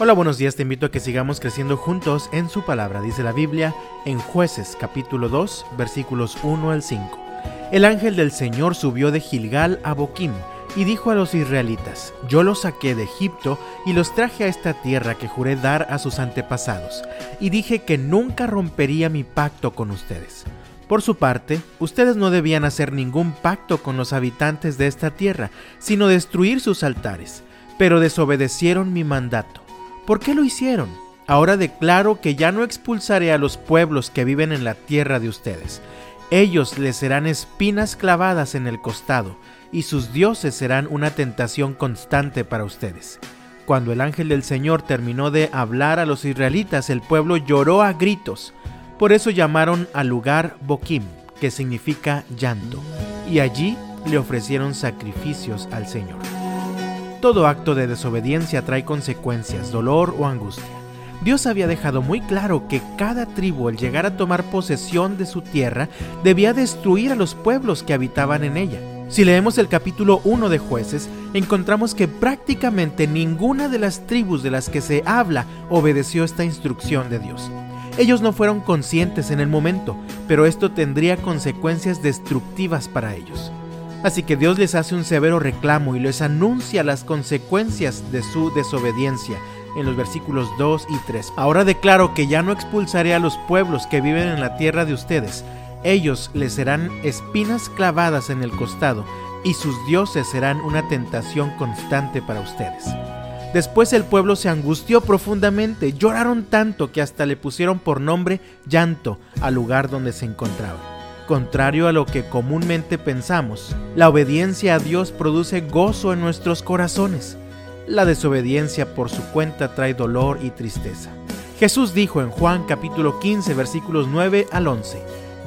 Hola, buenos días, te invito a que sigamos creciendo juntos en su palabra, dice la Biblia en jueces capítulo 2 versículos 1 al 5. El ángel del Señor subió de Gilgal a Boquim y dijo a los israelitas, yo los saqué de Egipto y los traje a esta tierra que juré dar a sus antepasados, y dije que nunca rompería mi pacto con ustedes. Por su parte, ustedes no debían hacer ningún pacto con los habitantes de esta tierra, sino destruir sus altares, pero desobedecieron mi mandato. ¿Por qué lo hicieron? Ahora declaro que ya no expulsaré a los pueblos que viven en la tierra de ustedes. Ellos les serán espinas clavadas en el costado, y sus dioses serán una tentación constante para ustedes. Cuando el ángel del Señor terminó de hablar a los israelitas, el pueblo lloró a gritos. Por eso llamaron al lugar Boquim, que significa llanto, y allí le ofrecieron sacrificios al Señor. Todo acto de desobediencia trae consecuencias, dolor o angustia. Dios había dejado muy claro que cada tribu al llegar a tomar posesión de su tierra debía destruir a los pueblos que habitaban en ella. Si leemos el capítulo 1 de jueces, encontramos que prácticamente ninguna de las tribus de las que se habla obedeció esta instrucción de Dios. Ellos no fueron conscientes en el momento, pero esto tendría consecuencias destructivas para ellos. Así que Dios les hace un severo reclamo y les anuncia las consecuencias de su desobediencia en los versículos 2 y 3. Ahora declaro que ya no expulsaré a los pueblos que viven en la tierra de ustedes. Ellos les serán espinas clavadas en el costado y sus dioses serán una tentación constante para ustedes. Después el pueblo se angustió profundamente, lloraron tanto que hasta le pusieron por nombre llanto al lugar donde se encontraban. Contrario a lo que comúnmente pensamos, la obediencia a Dios produce gozo en nuestros corazones. La desobediencia por su cuenta trae dolor y tristeza. Jesús dijo en Juan capítulo 15 versículos 9 al 11,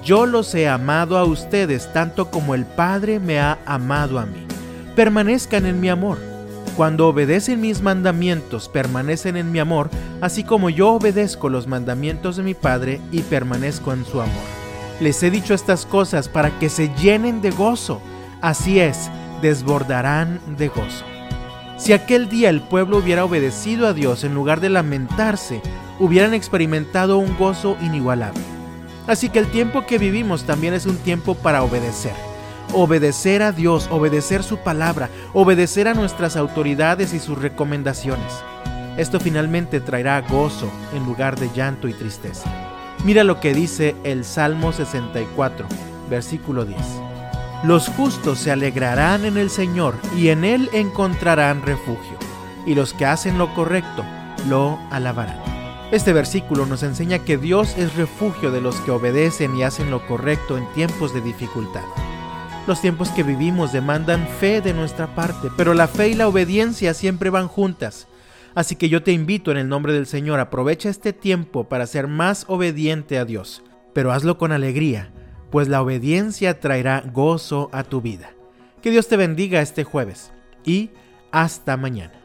Yo los he amado a ustedes tanto como el Padre me ha amado a mí. Permanezcan en mi amor. Cuando obedecen mis mandamientos, permanecen en mi amor, así como yo obedezco los mandamientos de mi Padre y permanezco en su amor. Les he dicho estas cosas para que se llenen de gozo. Así es, desbordarán de gozo. Si aquel día el pueblo hubiera obedecido a Dios en lugar de lamentarse, hubieran experimentado un gozo inigualable. Así que el tiempo que vivimos también es un tiempo para obedecer. Obedecer a Dios, obedecer su palabra, obedecer a nuestras autoridades y sus recomendaciones. Esto finalmente traerá gozo en lugar de llanto y tristeza. Mira lo que dice el Salmo 64, versículo 10. Los justos se alegrarán en el Señor y en Él encontrarán refugio, y los que hacen lo correcto lo alabarán. Este versículo nos enseña que Dios es refugio de los que obedecen y hacen lo correcto en tiempos de dificultad. Los tiempos que vivimos demandan fe de nuestra parte, pero la fe y la obediencia siempre van juntas. Así que yo te invito en el nombre del Señor, aprovecha este tiempo para ser más obediente a Dios, pero hazlo con alegría, pues la obediencia traerá gozo a tu vida. Que Dios te bendiga este jueves y hasta mañana.